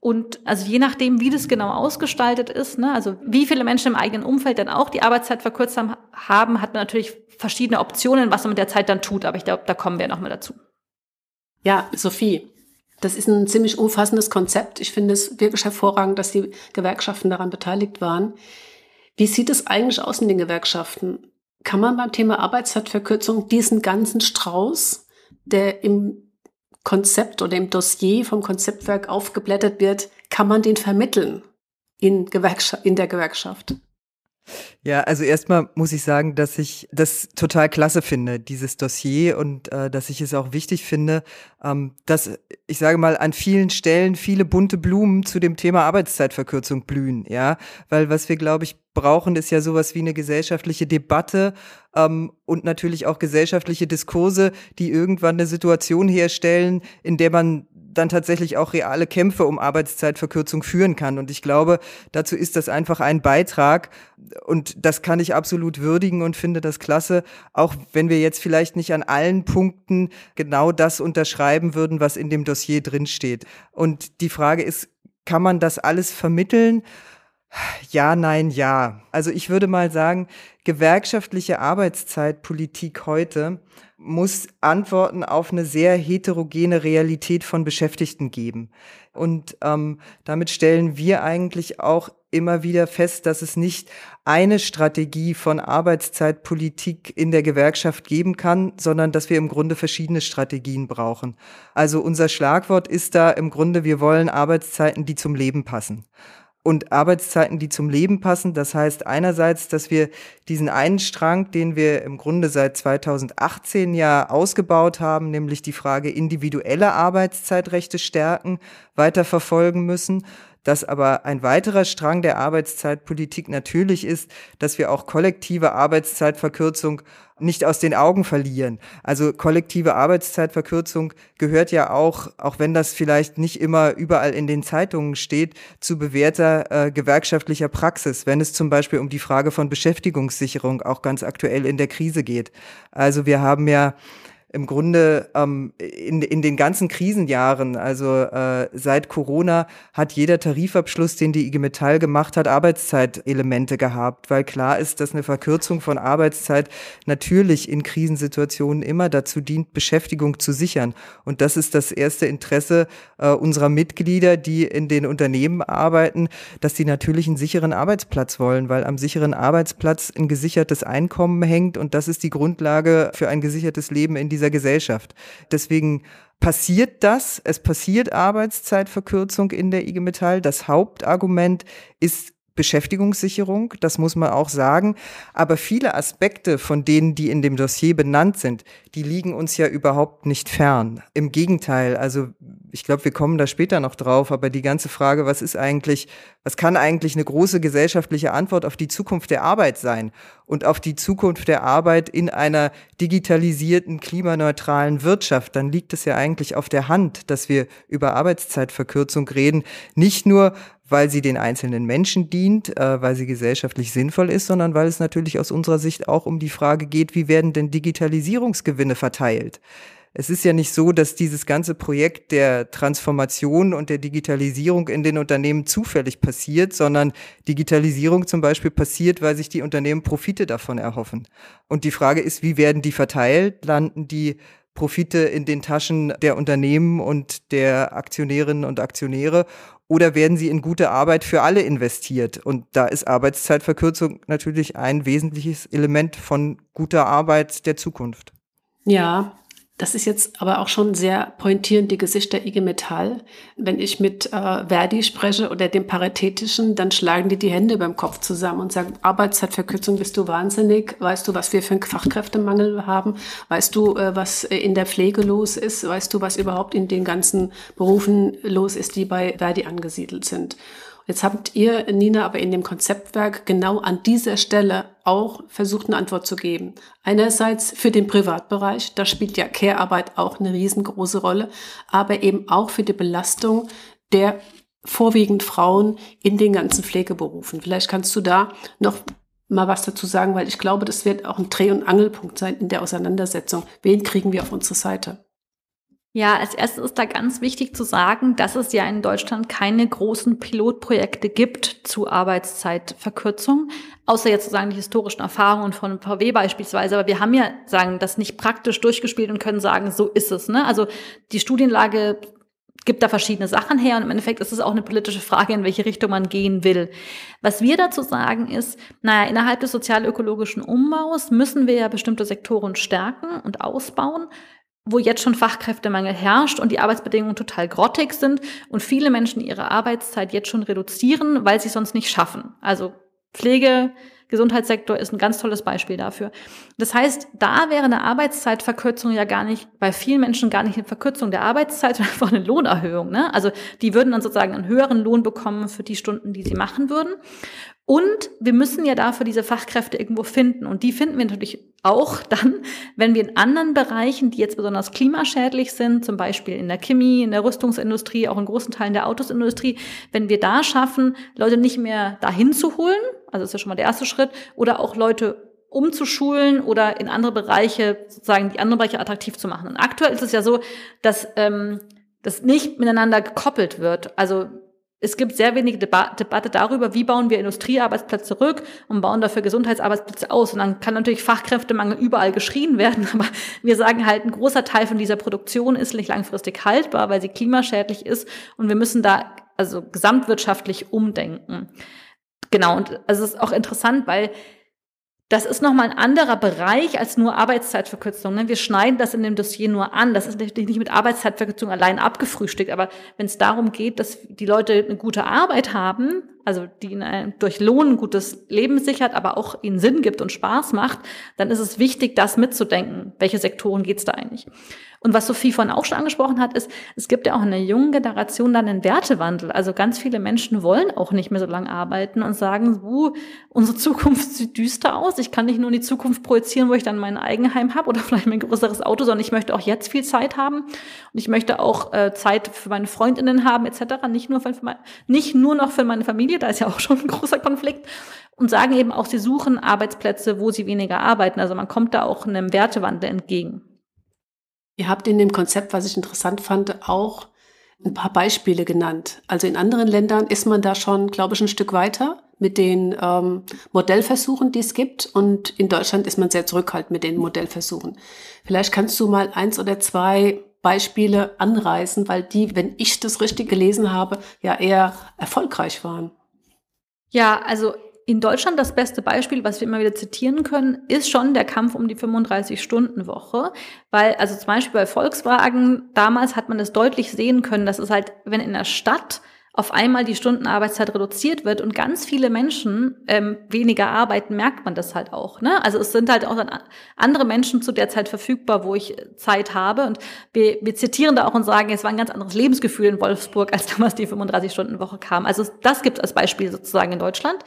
Und also je nachdem, wie das genau ausgestaltet ist, ne, also wie viele Menschen im eigenen Umfeld dann auch die Arbeitszeit verkürzt haben, hat man natürlich verschiedene Optionen, was man mit der Zeit dann tut. Aber ich glaube, da kommen wir nochmal dazu. Ja, Sophie, das ist ein ziemlich umfassendes Konzept. Ich finde es wirklich hervorragend, dass die Gewerkschaften daran beteiligt waren. Wie sieht es eigentlich aus in den Gewerkschaften? Kann man beim Thema Arbeitszeitverkürzung diesen ganzen Strauß, der im Konzept oder im Dossier vom Konzeptwerk aufgeblättert wird, kann man den vermitteln in, Gewerkschaft, in der Gewerkschaft? Ja, also erstmal muss ich sagen, dass ich das total klasse finde, dieses Dossier und äh, dass ich es auch wichtig finde, ähm, dass ich sage mal an vielen Stellen viele bunte Blumen zu dem Thema Arbeitszeitverkürzung blühen, ja, weil was wir glaube ich brauchen, ist ja sowas wie eine gesellschaftliche Debatte ähm, und natürlich auch gesellschaftliche Diskurse, die irgendwann eine Situation herstellen, in der man dann tatsächlich auch reale Kämpfe um Arbeitszeitverkürzung führen kann. Und ich glaube, dazu ist das einfach ein Beitrag. Und das kann ich absolut würdigen und finde das klasse, auch wenn wir jetzt vielleicht nicht an allen Punkten genau das unterschreiben würden, was in dem Dossier drinsteht. Und die Frage ist, kann man das alles vermitteln? Ja, nein, ja. Also ich würde mal sagen, gewerkschaftliche Arbeitszeitpolitik heute muss Antworten auf eine sehr heterogene Realität von Beschäftigten geben. Und ähm, damit stellen wir eigentlich auch immer wieder fest, dass es nicht eine Strategie von Arbeitszeitpolitik in der Gewerkschaft geben kann, sondern dass wir im Grunde verschiedene Strategien brauchen. Also unser Schlagwort ist da im Grunde, wir wollen Arbeitszeiten, die zum Leben passen und Arbeitszeiten, die zum Leben passen. Das heißt einerseits, dass wir diesen einen Strang, den wir im Grunde seit 2018 ja ausgebaut haben, nämlich die Frage individuelle Arbeitszeitrechte stärken, weiter verfolgen müssen. Dass aber ein weiterer Strang der Arbeitszeitpolitik natürlich ist, dass wir auch kollektive Arbeitszeitverkürzung nicht aus den Augen verlieren. Also kollektive Arbeitszeitverkürzung gehört ja auch, auch wenn das vielleicht nicht immer überall in den Zeitungen steht, zu bewährter äh, gewerkschaftlicher Praxis, wenn es zum Beispiel um die Frage von Beschäftigungssicherung auch ganz aktuell in der Krise geht. Also wir haben ja im Grunde ähm, in, in den ganzen Krisenjahren, also äh, seit Corona, hat jeder Tarifabschluss, den die IG Metall gemacht hat, Arbeitszeitelemente gehabt, weil klar ist, dass eine Verkürzung von Arbeitszeit natürlich in Krisensituationen immer dazu dient, Beschäftigung zu sichern. Und das ist das erste Interesse äh, unserer Mitglieder, die in den Unternehmen arbeiten, dass sie natürlich einen sicheren Arbeitsplatz wollen, weil am sicheren Arbeitsplatz ein gesichertes Einkommen hängt und das ist die Grundlage für ein gesichertes Leben in dieser Gesellschaft. Deswegen passiert das, es passiert Arbeitszeitverkürzung in der IG Metall. Das Hauptargument ist Beschäftigungssicherung, das muss man auch sagen. Aber viele Aspekte von denen, die in dem Dossier benannt sind, die liegen uns ja überhaupt nicht fern. Im Gegenteil, also ich glaube, wir kommen da später noch drauf, aber die ganze Frage, was ist eigentlich, was kann eigentlich eine große gesellschaftliche Antwort auf die Zukunft der Arbeit sein und auf die Zukunft der Arbeit in einer digitalisierten, klimaneutralen Wirtschaft, dann liegt es ja eigentlich auf der Hand, dass wir über Arbeitszeitverkürzung reden, nicht nur weil sie den einzelnen Menschen dient, äh, weil sie gesellschaftlich sinnvoll ist, sondern weil es natürlich aus unserer Sicht auch um die Frage geht, wie werden denn Digitalisierungsgewinne verteilt? Es ist ja nicht so, dass dieses ganze Projekt der Transformation und der Digitalisierung in den Unternehmen zufällig passiert, sondern Digitalisierung zum Beispiel passiert, weil sich die Unternehmen Profite davon erhoffen. Und die Frage ist, wie werden die verteilt? Landen die Profite in den Taschen der Unternehmen und der Aktionärinnen und Aktionäre oder werden sie in gute Arbeit für alle investiert? Und da ist Arbeitszeitverkürzung natürlich ein wesentliches Element von guter Arbeit der Zukunft. Ja, das ist jetzt aber auch schon sehr pointierend die Gesicht der IG Metall. Wenn ich mit äh, Verdi spreche oder dem Paritätischen, dann schlagen die die Hände beim Kopf zusammen und sagen, Arbeitszeitverkürzung bist du wahnsinnig. Weißt du, was wir für einen Fachkräftemangel haben? Weißt du, äh, was in der Pflege los ist? Weißt du, was überhaupt in den ganzen Berufen los ist, die bei Verdi angesiedelt sind? Jetzt habt ihr, Nina, aber in dem Konzeptwerk genau an dieser Stelle auch versucht, eine Antwort zu geben. Einerseits für den Privatbereich, da spielt ja Care-Arbeit auch eine riesengroße Rolle, aber eben auch für die Belastung der vorwiegend Frauen in den ganzen Pflegeberufen. Vielleicht kannst du da noch mal was dazu sagen, weil ich glaube, das wird auch ein Dreh- und Angelpunkt sein in der Auseinandersetzung. Wen kriegen wir auf unsere Seite? Ja, als erstes ist da ganz wichtig zu sagen, dass es ja in Deutschland keine großen Pilotprojekte gibt zu Arbeitszeitverkürzung, außer jetzt sozusagen die historischen Erfahrungen von VW beispielsweise. Aber wir haben ja sagen das nicht praktisch durchgespielt und können sagen, so ist es. Ne? Also die Studienlage gibt da verschiedene Sachen her und im Endeffekt ist es auch eine politische Frage, in welche Richtung man gehen will. Was wir dazu sagen ist, naja, innerhalb des sozialökologischen Umbaus müssen wir ja bestimmte Sektoren stärken und ausbauen wo jetzt schon Fachkräftemangel herrscht und die Arbeitsbedingungen total grottig sind und viele Menschen ihre Arbeitszeit jetzt schon reduzieren, weil sie es sonst nicht schaffen. Also Pflege, Gesundheitssektor ist ein ganz tolles Beispiel dafür. Das heißt, da wäre eine Arbeitszeitverkürzung ja gar nicht, bei vielen Menschen gar nicht eine Verkürzung der Arbeitszeit, sondern einfach eine Lohnerhöhung. Ne? Also die würden dann sozusagen einen höheren Lohn bekommen für die Stunden, die sie machen würden. Und wir müssen ja dafür diese Fachkräfte irgendwo finden. Und die finden wir natürlich auch dann, wenn wir in anderen Bereichen, die jetzt besonders klimaschädlich sind, zum Beispiel in der Chemie, in der Rüstungsindustrie, auch in großen Teilen der Autosindustrie, wenn wir da schaffen, Leute nicht mehr dahin zu holen, also ist ja schon mal der erste Schritt, oder auch Leute umzuschulen oder in andere Bereiche, sozusagen die anderen Bereiche attraktiv zu machen. Und aktuell ist es ja so, dass ähm, das nicht miteinander gekoppelt wird. Also es gibt sehr wenig Deba Debatte darüber, wie bauen wir Industriearbeitsplätze zurück und bauen dafür Gesundheitsarbeitsplätze aus. Und dann kann natürlich Fachkräftemangel überall geschrien werden, aber wir sagen halt, ein großer Teil von dieser Produktion ist nicht langfristig haltbar, weil sie klimaschädlich ist und wir müssen da also gesamtwirtschaftlich umdenken. Genau, und es ist auch interessant, weil das ist nochmal ein anderer Bereich als nur Arbeitszeitverkürzung. Ne? Wir schneiden das in dem Dossier nur an. Das ist nicht mit Arbeitszeitverkürzung allein abgefrühstückt. Aber wenn es darum geht, dass die Leute eine gute Arbeit haben, also die ihnen durch Lohn ein gutes Leben sichert, aber auch ihnen Sinn gibt und Spaß macht, dann ist es wichtig, das mitzudenken. Welche Sektoren geht es da eigentlich? Und was Sophie vorhin auch schon angesprochen hat, ist, es gibt ja auch in der jungen Generation dann einen Wertewandel. Also ganz viele Menschen wollen auch nicht mehr so lange arbeiten und sagen, uh, unsere Zukunft sieht düster aus. Ich kann nicht nur in die Zukunft projizieren, wo ich dann mein Eigenheim habe oder vielleicht mein größeres Auto, sondern ich möchte auch jetzt viel Zeit haben. Und ich möchte auch äh, Zeit für meine Freundinnen haben, etc. Nicht nur, für, nicht nur noch für meine Familie, da ist ja auch schon ein großer Konflikt. Und sagen eben auch, sie suchen Arbeitsplätze, wo sie weniger arbeiten. Also man kommt da auch einem Wertewandel entgegen. Ihr habt in dem Konzept, was ich interessant fand, auch ein paar Beispiele genannt. Also in anderen Ländern ist man da schon, glaube ich, ein Stück weiter mit den ähm, Modellversuchen, die es gibt. Und in Deutschland ist man sehr zurückhaltend mit den Modellversuchen. Vielleicht kannst du mal eins oder zwei Beispiele anreißen, weil die, wenn ich das richtig gelesen habe, ja eher erfolgreich waren. Ja, also in Deutschland das beste Beispiel, was wir immer wieder zitieren können, ist schon der Kampf um die 35-Stunden-Woche. Weil, also zum Beispiel bei Volkswagen, damals hat man das deutlich sehen können, dass es halt, wenn in der Stadt auf einmal die Stundenarbeitszeit reduziert wird und ganz viele Menschen ähm, weniger arbeiten, merkt man das halt auch. Ne? Also es sind halt auch dann andere Menschen zu der Zeit verfügbar, wo ich Zeit habe. Und wir, wir zitieren da auch und sagen, es war ein ganz anderes Lebensgefühl in Wolfsburg, als damals die 35-Stunden-Woche kam. Also das gibt es als Beispiel sozusagen in Deutschland.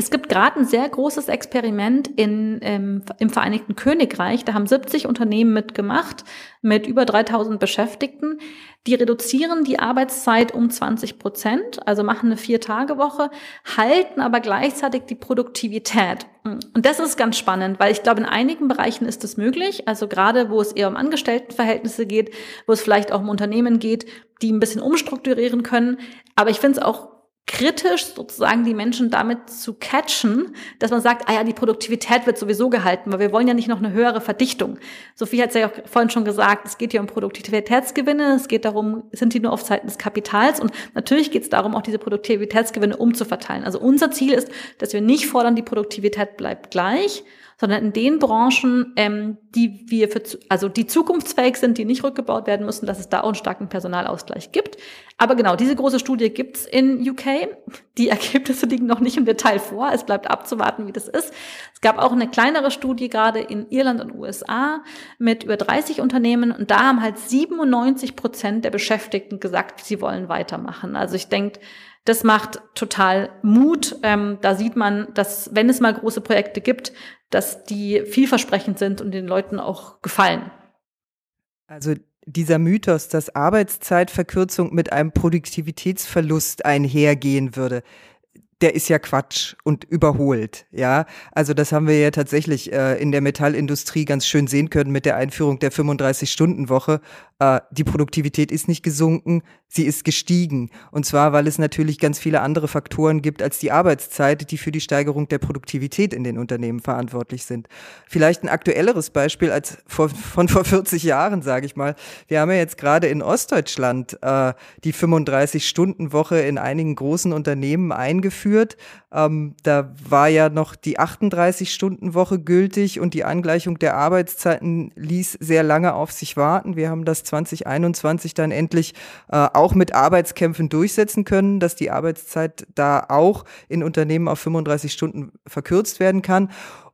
Es gibt gerade ein sehr großes Experiment in, ähm, im Vereinigten Königreich. Da haben 70 Unternehmen mitgemacht mit über 3000 Beschäftigten. Die reduzieren die Arbeitszeit um 20 Prozent, also machen eine Vier-Tage-Woche, halten aber gleichzeitig die Produktivität. Und das ist ganz spannend, weil ich glaube, in einigen Bereichen ist das möglich. Also gerade, wo es eher um Angestelltenverhältnisse geht, wo es vielleicht auch um Unternehmen geht, die ein bisschen umstrukturieren können. Aber ich finde es auch kritisch sozusagen die Menschen damit zu catchen, dass man sagt, ah ja, die Produktivität wird sowieso gehalten, weil wir wollen ja nicht noch eine höhere Verdichtung. Sophie hat es ja auch vorhin schon gesagt, es geht hier um Produktivitätsgewinne, es geht darum, sind die nur auf Seiten des Kapitals und natürlich geht es darum, auch diese Produktivitätsgewinne umzuverteilen. Also unser Ziel ist, dass wir nicht fordern, die Produktivität bleibt gleich, sondern in den Branchen, ähm, die wir für, also die zukunftsfähig sind, die nicht rückgebaut werden müssen, dass es da auch einen starken Personalausgleich gibt. Aber genau, diese große Studie gibt's in UK. Die Ergebnisse liegen noch nicht im Detail vor. Es bleibt abzuwarten, wie das ist. Es gab auch eine kleinere Studie gerade in Irland und USA mit über 30 Unternehmen und da haben halt 97 Prozent der Beschäftigten gesagt, sie wollen weitermachen. Also ich denke, das macht total Mut. Ähm, da sieht man, dass wenn es mal große Projekte gibt, dass die vielversprechend sind und den Leuten auch gefallen. Also dieser Mythos, dass Arbeitszeitverkürzung mit einem Produktivitätsverlust einhergehen würde, der ist ja Quatsch und überholt, ja. Also das haben wir ja tatsächlich äh, in der Metallindustrie ganz schön sehen können mit der Einführung der 35-Stunden-Woche. Äh, die Produktivität ist nicht gesunken, sie ist gestiegen. Und zwar, weil es natürlich ganz viele andere Faktoren gibt als die Arbeitszeit, die für die Steigerung der Produktivität in den Unternehmen verantwortlich sind. Vielleicht ein aktuelleres Beispiel als vor, von vor 40 Jahren, sage ich mal. Wir haben ja jetzt gerade in Ostdeutschland äh, die 35-Stunden-Woche in einigen großen Unternehmen eingeführt. Ähm, da war ja noch die 38-Stunden-Woche gültig und die Angleichung der Arbeitszeiten ließ sehr lange auf sich warten. Wir haben das 2021 dann endlich äh, auch mit Arbeitskämpfen durchsetzen können, dass die Arbeitszeit da auch in Unternehmen auf 35 Stunden verkürzt werden kann.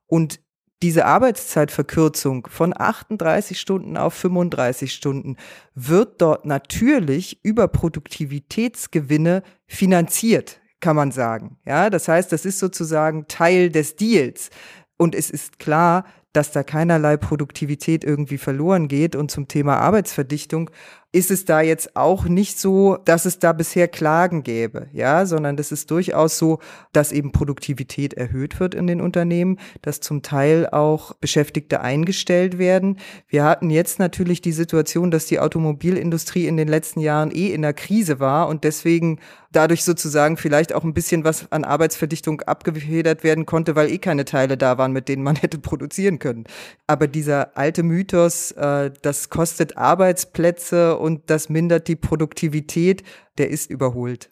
Und diese Arbeitszeitverkürzung von 38 Stunden auf 35 Stunden wird dort natürlich über Produktivitätsgewinne finanziert kann man sagen. Ja, das heißt, das ist sozusagen Teil des Deals. Und es ist klar, dass da keinerlei Produktivität irgendwie verloren geht. Und zum Thema Arbeitsverdichtung ist es da jetzt auch nicht so, dass es da bisher Klagen gäbe, ja, sondern das ist durchaus so, dass eben Produktivität erhöht wird in den Unternehmen, dass zum Teil auch Beschäftigte eingestellt werden. Wir hatten jetzt natürlich die Situation, dass die Automobilindustrie in den letzten Jahren eh in der Krise war und deswegen dadurch sozusagen vielleicht auch ein bisschen was an Arbeitsverdichtung abgefedert werden konnte, weil eh keine Teile da waren, mit denen man hätte produzieren können. Aber dieser alte Mythos, äh, das kostet Arbeitsplätze und das mindert die Produktivität, der ist überholt.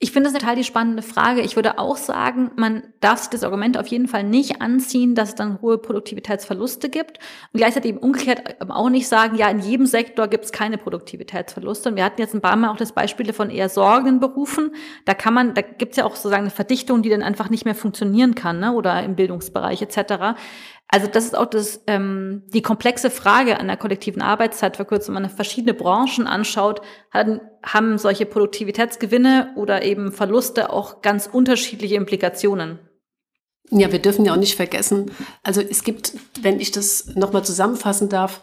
Ich finde das total die spannende Frage. Ich würde auch sagen, man darf sich das Argument auf jeden Fall nicht anziehen, dass es dann hohe Produktivitätsverluste gibt. Und gleichzeitig eben umgekehrt auch nicht sagen, ja, in jedem Sektor gibt es keine Produktivitätsverluste. Und wir hatten jetzt ein paar Mal auch das Beispiele von eher sorgenden Berufen. Da kann man, da gibt es ja auch sozusagen eine Verdichtung, die dann einfach nicht mehr funktionieren kann, ne? oder im Bildungsbereich etc. Also das ist auch das, ähm, die komplexe Frage an der kollektiven Arbeitszeitverkürzung. Wenn man verschiedene Branchen anschaut, haben, haben solche Produktivitätsgewinne oder eben Verluste auch ganz unterschiedliche Implikationen. Ja, wir dürfen ja auch nicht vergessen, also es gibt, wenn ich das nochmal zusammenfassen darf,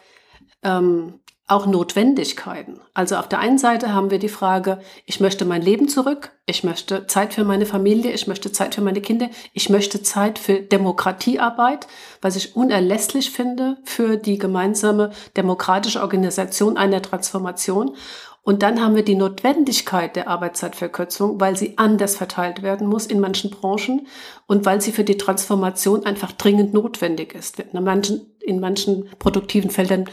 ähm, auch Notwendigkeiten. Also auf der einen Seite haben wir die Frage, ich möchte mein Leben zurück, ich möchte Zeit für meine Familie, ich möchte Zeit für meine Kinder, ich möchte Zeit für Demokratiearbeit, was ich unerlässlich finde für die gemeinsame demokratische Organisation einer Transformation. Und dann haben wir die Notwendigkeit der Arbeitszeitverkürzung, weil sie anders verteilt werden muss in manchen Branchen und weil sie für die Transformation einfach dringend notwendig ist. In manchen, in manchen produktiven Feldern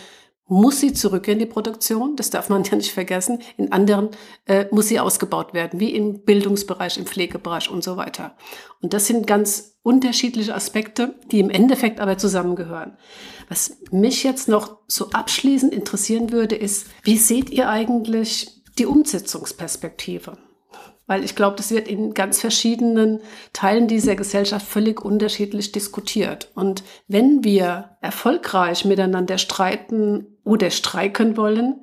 muss sie zurück in die Produktion, das darf man ja nicht vergessen. In anderen äh, muss sie ausgebaut werden, wie im Bildungsbereich, im Pflegebereich und so weiter. Und das sind ganz unterschiedliche Aspekte, die im Endeffekt aber zusammengehören. Was mich jetzt noch so abschließend interessieren würde, ist, wie seht ihr eigentlich die Umsetzungsperspektive? Weil ich glaube, das wird in ganz verschiedenen Teilen dieser Gesellschaft völlig unterschiedlich diskutiert. Und wenn wir erfolgreich miteinander streiten oder streiken wollen,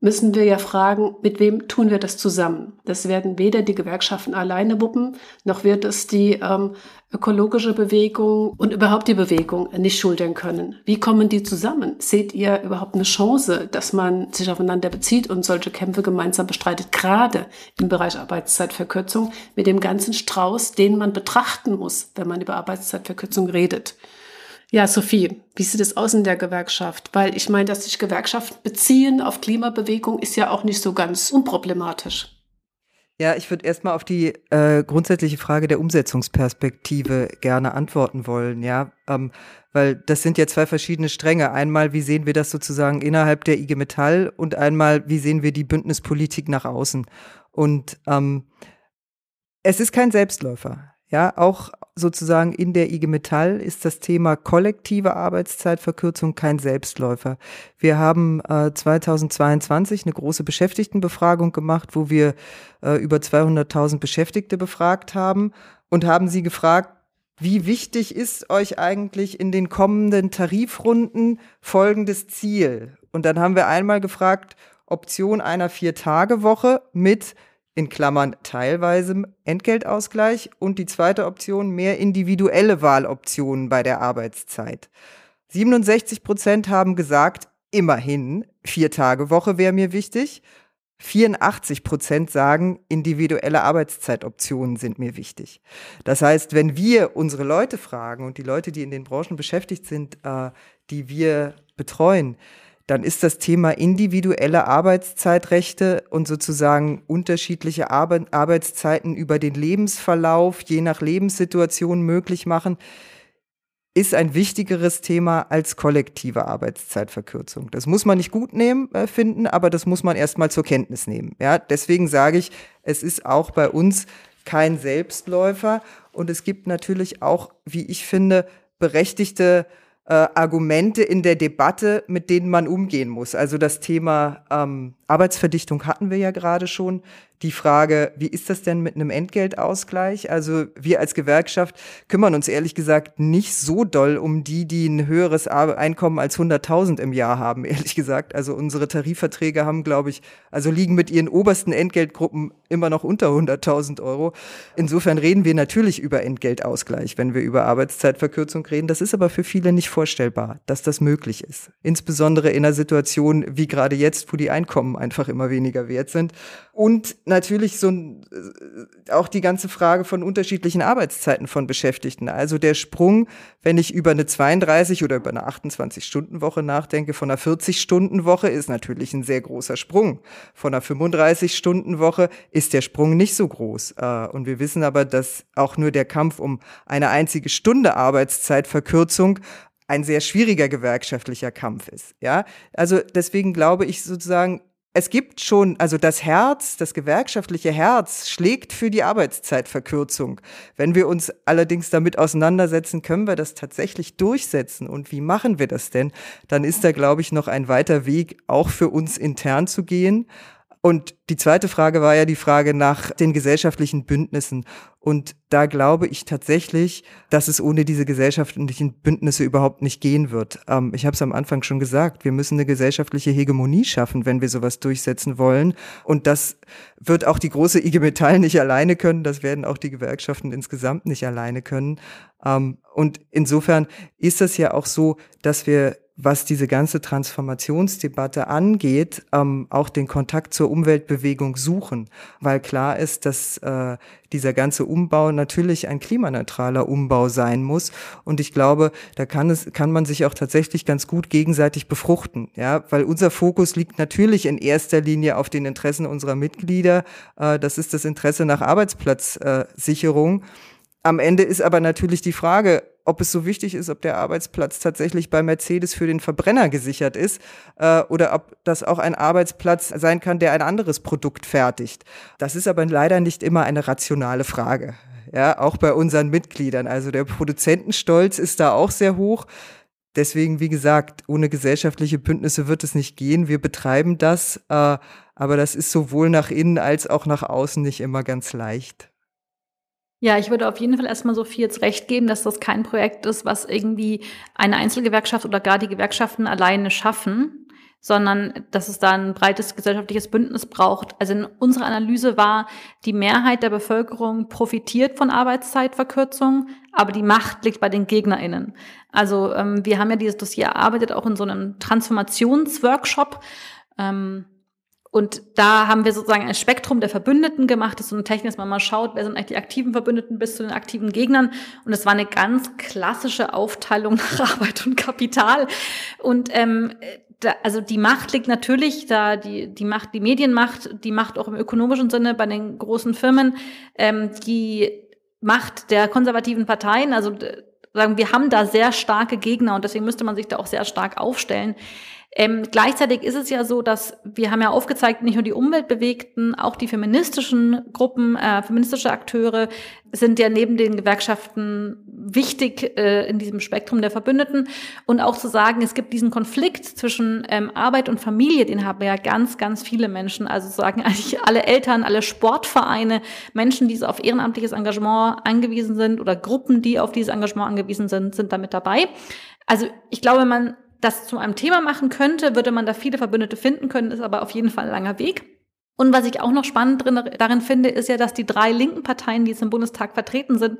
müssen wir ja fragen, mit wem tun wir das zusammen? Das werden weder die Gewerkschaften alleine wuppen, noch wird es die ähm, ökologische Bewegung und überhaupt die Bewegung nicht schultern können. Wie kommen die zusammen? Seht ihr überhaupt eine Chance, dass man sich aufeinander bezieht und solche Kämpfe gemeinsam bestreitet, gerade im Bereich Arbeitszeitverkürzung, mit dem ganzen Strauß, den man betrachten muss, wenn man über Arbeitszeitverkürzung redet? Ja, Sophie, wie sieht es aus in der Gewerkschaft? Weil ich meine, dass sich Gewerkschaften beziehen auf Klimabewegung ist ja auch nicht so ganz unproblematisch. Ja, ich würde erstmal auf die äh, grundsätzliche Frage der Umsetzungsperspektive gerne antworten wollen, ja. Ähm, weil das sind ja zwei verschiedene Stränge. Einmal, wie sehen wir das sozusagen innerhalb der IG Metall und einmal, wie sehen wir die Bündnispolitik nach außen. Und ähm, es ist kein Selbstläufer. Ja, auch sozusagen in der IG Metall ist das Thema kollektive Arbeitszeitverkürzung kein Selbstläufer. Wir haben äh, 2022 eine große Beschäftigtenbefragung gemacht, wo wir äh, über 200.000 Beschäftigte befragt haben und haben sie gefragt, wie wichtig ist euch eigentlich in den kommenden Tarifrunden folgendes Ziel? Und dann haben wir einmal gefragt, Option einer Vier-Tage-Woche mit in Klammern teilweise Entgeltausgleich und die zweite Option mehr individuelle Wahloptionen bei der Arbeitszeit. 67 Prozent haben gesagt, immerhin, vier Tage Woche wäre mir wichtig. 84 Prozent sagen, individuelle Arbeitszeitoptionen sind mir wichtig. Das heißt, wenn wir unsere Leute fragen und die Leute, die in den Branchen beschäftigt sind, äh, die wir betreuen, dann ist das Thema individuelle Arbeitszeitrechte und sozusagen unterschiedliche Ar Arbeitszeiten über den Lebensverlauf, je nach Lebenssituation möglich machen, ist ein wichtigeres Thema als kollektive Arbeitszeitverkürzung. Das muss man nicht gut nehmen, äh, finden, aber das muss man erstmal zur Kenntnis nehmen. Ja, deswegen sage ich, es ist auch bei uns kein Selbstläufer und es gibt natürlich auch, wie ich finde, berechtigte äh, Argumente in der Debatte, mit denen man umgehen muss. Also das Thema ähm, Arbeitsverdichtung hatten wir ja gerade schon die Frage, wie ist das denn mit einem Entgeltausgleich? Also wir als Gewerkschaft kümmern uns ehrlich gesagt nicht so doll um die, die ein höheres Einkommen als 100.000 im Jahr haben, ehrlich gesagt. Also unsere Tarifverträge haben, glaube ich, also liegen mit ihren obersten Entgeltgruppen immer noch unter 100.000 Euro. Insofern reden wir natürlich über Entgeltausgleich, wenn wir über Arbeitszeitverkürzung reden. Das ist aber für viele nicht vorstellbar, dass das möglich ist. Insbesondere in einer Situation wie gerade jetzt, wo die Einkommen einfach immer weniger wert sind. Und natürlich so äh, auch die ganze Frage von unterschiedlichen Arbeitszeiten von Beschäftigten. Also der Sprung, wenn ich über eine 32 oder über eine 28-Stunden-Woche nachdenke, von einer 40-Stunden-Woche ist natürlich ein sehr großer Sprung. Von einer 35-Stunden-Woche ist der Sprung nicht so groß. Äh, und wir wissen aber, dass auch nur der Kampf um eine einzige Stunde Arbeitszeitverkürzung ein sehr schwieriger gewerkschaftlicher Kampf ist. Ja, also deswegen glaube ich sozusagen, es gibt schon, also das Herz, das gewerkschaftliche Herz schlägt für die Arbeitszeitverkürzung. Wenn wir uns allerdings damit auseinandersetzen, können wir das tatsächlich durchsetzen. Und wie machen wir das denn? Dann ist da, glaube ich, noch ein weiter Weg auch für uns intern zu gehen. Und die zweite Frage war ja die Frage nach den gesellschaftlichen Bündnissen. Und da glaube ich tatsächlich, dass es ohne diese gesellschaftlichen Bündnisse überhaupt nicht gehen wird. Ähm, ich habe es am Anfang schon gesagt, wir müssen eine gesellschaftliche Hegemonie schaffen, wenn wir sowas durchsetzen wollen. Und das wird auch die große IG Metall nicht alleine können. Das werden auch die Gewerkschaften insgesamt nicht alleine können. Ähm, und insofern ist es ja auch so, dass wir was diese ganze Transformationsdebatte angeht, ähm, auch den Kontakt zur Umweltbewegung suchen, weil klar ist, dass äh, dieser ganze Umbau natürlich ein klimaneutraler Umbau sein muss. Und ich glaube, da kann es, kann man sich auch tatsächlich ganz gut gegenseitig befruchten, ja, weil unser Fokus liegt natürlich in erster Linie auf den Interessen unserer Mitglieder. Äh, das ist das Interesse nach Arbeitsplatzsicherung. Äh, Am Ende ist aber natürlich die Frage, ob es so wichtig ist, ob der Arbeitsplatz tatsächlich bei Mercedes für den Verbrenner gesichert ist äh, oder ob das auch ein Arbeitsplatz sein kann, der ein anderes Produkt fertigt. Das ist aber leider nicht immer eine rationale Frage. Ja, auch bei unseren Mitgliedern. Also der Produzentenstolz ist da auch sehr hoch. Deswegen, wie gesagt, ohne gesellschaftliche Bündnisse wird es nicht gehen. Wir betreiben das, äh, aber das ist sowohl nach innen als auch nach außen nicht immer ganz leicht. Ja, ich würde auf jeden Fall erstmal so viel jetzt recht geben, dass das kein Projekt ist, was irgendwie eine Einzelgewerkschaft oder gar die Gewerkschaften alleine schaffen, sondern dass es da ein breites gesellschaftliches Bündnis braucht. Also in unserer Analyse war, die Mehrheit der Bevölkerung profitiert von Arbeitszeitverkürzung, aber die Macht liegt bei den GegnerInnen. Also ähm, wir haben ja dieses Dossier erarbeitet, auch in so einem Transformationsworkshop. Ähm, und da haben wir sozusagen ein Spektrum der Verbündeten gemacht. Das ist so eine Technik, dass man mal schaut, wer sind eigentlich die aktiven Verbündeten bis zu den aktiven Gegnern. Und es war eine ganz klassische Aufteilung nach Arbeit und Kapital. Und ähm, da, also die Macht liegt natürlich da, die, die Macht, die Medienmacht, die Macht auch im ökonomischen Sinne bei den großen Firmen, ähm, die Macht der konservativen Parteien, also sagen, wir haben da sehr starke Gegner und deswegen müsste man sich da auch sehr stark aufstellen. Ähm, gleichzeitig ist es ja so, dass wir haben ja aufgezeigt, nicht nur die Umweltbewegten, auch die feministischen Gruppen, äh, feministische Akteure sind ja neben den Gewerkschaften wichtig äh, in diesem Spektrum der Verbündeten. Und auch zu sagen, es gibt diesen Konflikt zwischen ähm, Arbeit und Familie, den haben ja ganz, ganz viele Menschen. Also sagen eigentlich alle Eltern, alle Sportvereine, Menschen, die so auf ehrenamtliches Engagement angewiesen sind oder Gruppen, die auf dieses Engagement angewiesen sind, sind damit dabei. Also ich glaube, man das zu einem Thema machen könnte, würde man da viele Verbündete finden können, ist aber auf jeden Fall ein langer Weg. Und was ich auch noch spannend drin, darin finde, ist ja, dass die drei linken Parteien, die jetzt im Bundestag vertreten sind,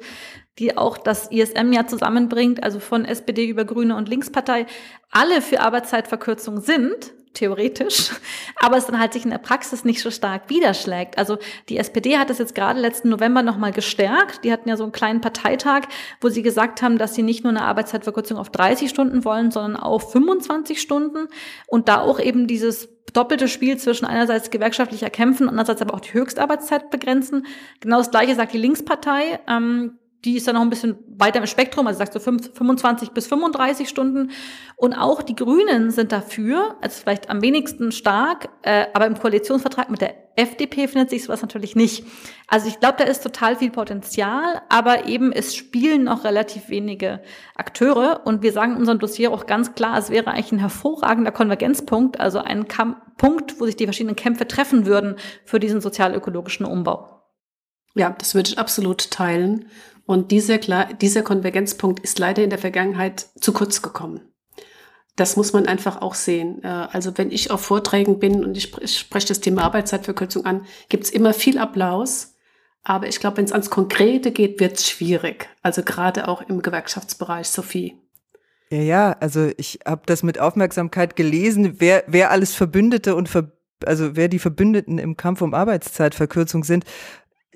die auch das ISM ja zusammenbringt, also von SPD über Grüne und Linkspartei, alle für Arbeitszeitverkürzung sind theoretisch, aber es dann halt sich in der Praxis nicht so stark widerschlägt. Also die SPD hat das jetzt gerade letzten November nochmal gestärkt. Die hatten ja so einen kleinen Parteitag, wo sie gesagt haben, dass sie nicht nur eine Arbeitszeitverkürzung auf 30 Stunden wollen, sondern auf 25 Stunden und da auch eben dieses doppelte Spiel zwischen einerseits gewerkschaftlicher Kämpfen andererseits aber auch die Höchstarbeitszeit begrenzen. Genau das Gleiche sagt die Linkspartei. Ähm, die ist dann noch ein bisschen weiter im Spektrum, also sagst du 25 bis 35 Stunden. Und auch die Grünen sind dafür, also vielleicht am wenigsten stark, äh, aber im Koalitionsvertrag mit der FDP findet sich sowas natürlich nicht. Also ich glaube, da ist total viel Potenzial, aber eben es spielen noch relativ wenige Akteure. Und wir sagen in unserem Dossier auch ganz klar, es wäre eigentlich ein hervorragender Konvergenzpunkt, also ein Kamp Punkt, wo sich die verschiedenen Kämpfe treffen würden für diesen sozial-ökologischen Umbau. Ja, das würde ich absolut teilen. Und dieser, dieser Konvergenzpunkt ist leider in der Vergangenheit zu kurz gekommen. Das muss man einfach auch sehen. Äh, also wenn ich auf Vorträgen bin und ich spreche das Thema Arbeitszeitverkürzung an, gibt es immer viel Applaus. Aber ich glaube, wenn es ans Konkrete geht, wird es schwierig. Also gerade auch im Gewerkschaftsbereich, Sophie. Ja, ja, also ich habe das mit Aufmerksamkeit gelesen, wer, wer alles Verbündete und Ver also wer die Verbündeten im Kampf um Arbeitszeitverkürzung sind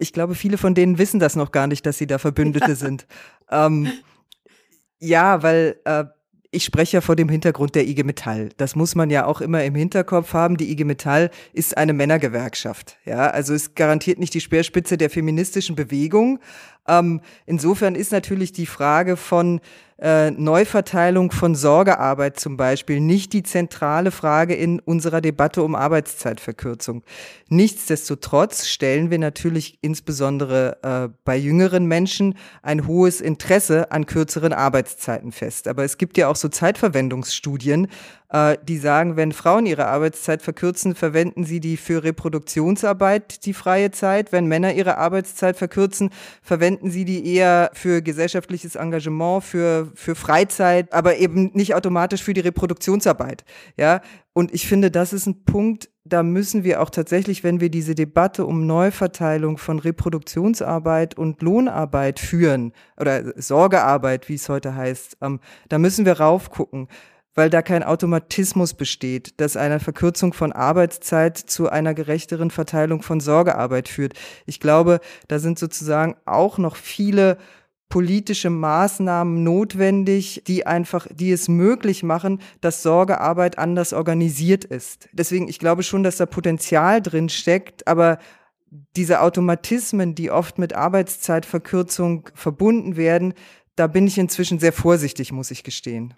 ich glaube, viele von denen wissen das noch gar nicht, dass sie da Verbündete sind. Ähm, ja, weil äh, ich spreche ja vor dem Hintergrund der IG Metall. Das muss man ja auch immer im Hinterkopf haben. Die IG Metall ist eine Männergewerkschaft. Ja, also es garantiert nicht die Speerspitze der feministischen Bewegung. Ähm, insofern ist natürlich die Frage von äh, Neuverteilung von Sorgearbeit zum Beispiel nicht die zentrale Frage in unserer Debatte um Arbeitszeitverkürzung. Nichtsdestotrotz stellen wir natürlich insbesondere äh, bei jüngeren Menschen ein hohes Interesse an kürzeren Arbeitszeiten fest. Aber es gibt ja auch so Zeitverwendungsstudien, die sagen, wenn Frauen ihre Arbeitszeit verkürzen, verwenden sie die für Reproduktionsarbeit, die freie Zeit. Wenn Männer ihre Arbeitszeit verkürzen, verwenden sie die eher für gesellschaftliches Engagement, für, für Freizeit, aber eben nicht automatisch für die Reproduktionsarbeit. Ja, und ich finde, das ist ein Punkt, da müssen wir auch tatsächlich, wenn wir diese Debatte um Neuverteilung von Reproduktionsarbeit und Lohnarbeit führen oder Sorgearbeit, wie es heute heißt, ähm, da müssen wir raufgucken weil da kein Automatismus besteht, dass eine Verkürzung von Arbeitszeit zu einer gerechteren Verteilung von Sorgearbeit führt. Ich glaube, da sind sozusagen auch noch viele politische Maßnahmen notwendig, die einfach, die es möglich machen, dass Sorgearbeit anders organisiert ist. Deswegen, ich glaube schon, dass da Potenzial drin steckt, aber diese Automatismen, die oft mit Arbeitszeitverkürzung verbunden werden, da bin ich inzwischen sehr vorsichtig, muss ich gestehen.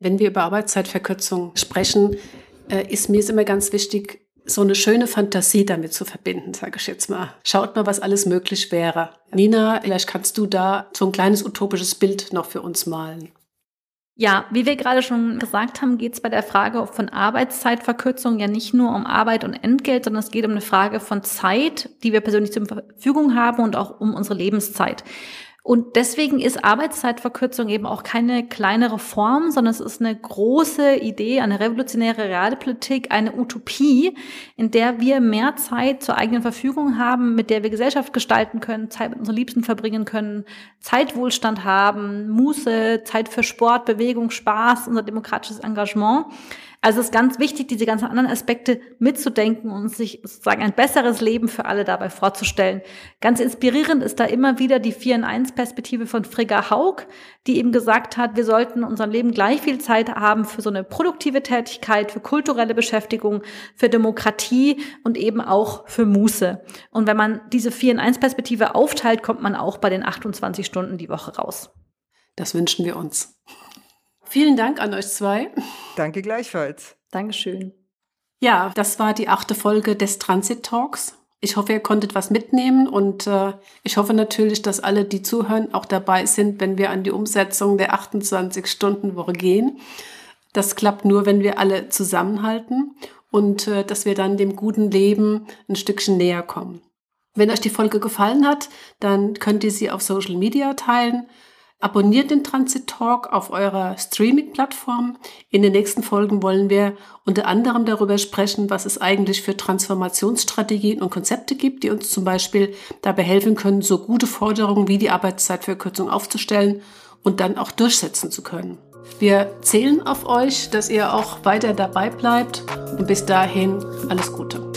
Wenn wir über Arbeitszeitverkürzung sprechen, äh, ist mir es immer ganz wichtig, so eine schöne Fantasie damit zu verbinden, sage ich jetzt mal. Schaut mal, was alles möglich wäre. Nina, vielleicht kannst du da so ein kleines utopisches Bild noch für uns malen. Ja, wie wir gerade schon gesagt haben, geht es bei der Frage von Arbeitszeitverkürzung ja nicht nur um Arbeit und Entgelt, sondern es geht um eine Frage von Zeit, die wir persönlich zur Verfügung haben und auch um unsere Lebenszeit. Und deswegen ist Arbeitszeitverkürzung eben auch keine kleine Reform, sondern es ist eine große Idee, eine revolutionäre Realpolitik, eine Utopie, in der wir mehr Zeit zur eigenen Verfügung haben, mit der wir Gesellschaft gestalten können, Zeit mit unseren Liebsten verbringen können, Zeitwohlstand haben, Muße, Zeit für Sport, Bewegung, Spaß, unser demokratisches Engagement. Also es ist ganz wichtig, diese ganzen anderen Aspekte mitzudenken und sich sozusagen ein besseres Leben für alle dabei vorzustellen. Ganz inspirierend ist da immer wieder die 4 in 1 Perspektive von Frigga Haug, die eben gesagt hat, wir sollten in unserem Leben gleich viel Zeit haben für so eine produktive Tätigkeit, für kulturelle Beschäftigung, für Demokratie und eben auch für Muße. Und wenn man diese 4 in 1 Perspektive aufteilt, kommt man auch bei den 28 Stunden die Woche raus. Das wünschen wir uns. Vielen Dank an euch zwei. Danke gleichfalls. Dankeschön. Ja, das war die achte Folge des Transit Talks. Ich hoffe, ihr konntet was mitnehmen und äh, ich hoffe natürlich, dass alle, die zuhören, auch dabei sind, wenn wir an die Umsetzung der 28-Stunden-Woche gehen. Das klappt nur, wenn wir alle zusammenhalten und äh, dass wir dann dem guten Leben ein Stückchen näher kommen. Wenn euch die Folge gefallen hat, dann könnt ihr sie auf Social Media teilen. Abonniert den Transit Talk auf eurer Streaming-Plattform. In den nächsten Folgen wollen wir unter anderem darüber sprechen, was es eigentlich für Transformationsstrategien und Konzepte gibt, die uns zum Beispiel dabei helfen können, so gute Forderungen wie die Arbeitszeitverkürzung aufzustellen und dann auch durchsetzen zu können. Wir zählen auf euch, dass ihr auch weiter dabei bleibt und bis dahin alles Gute.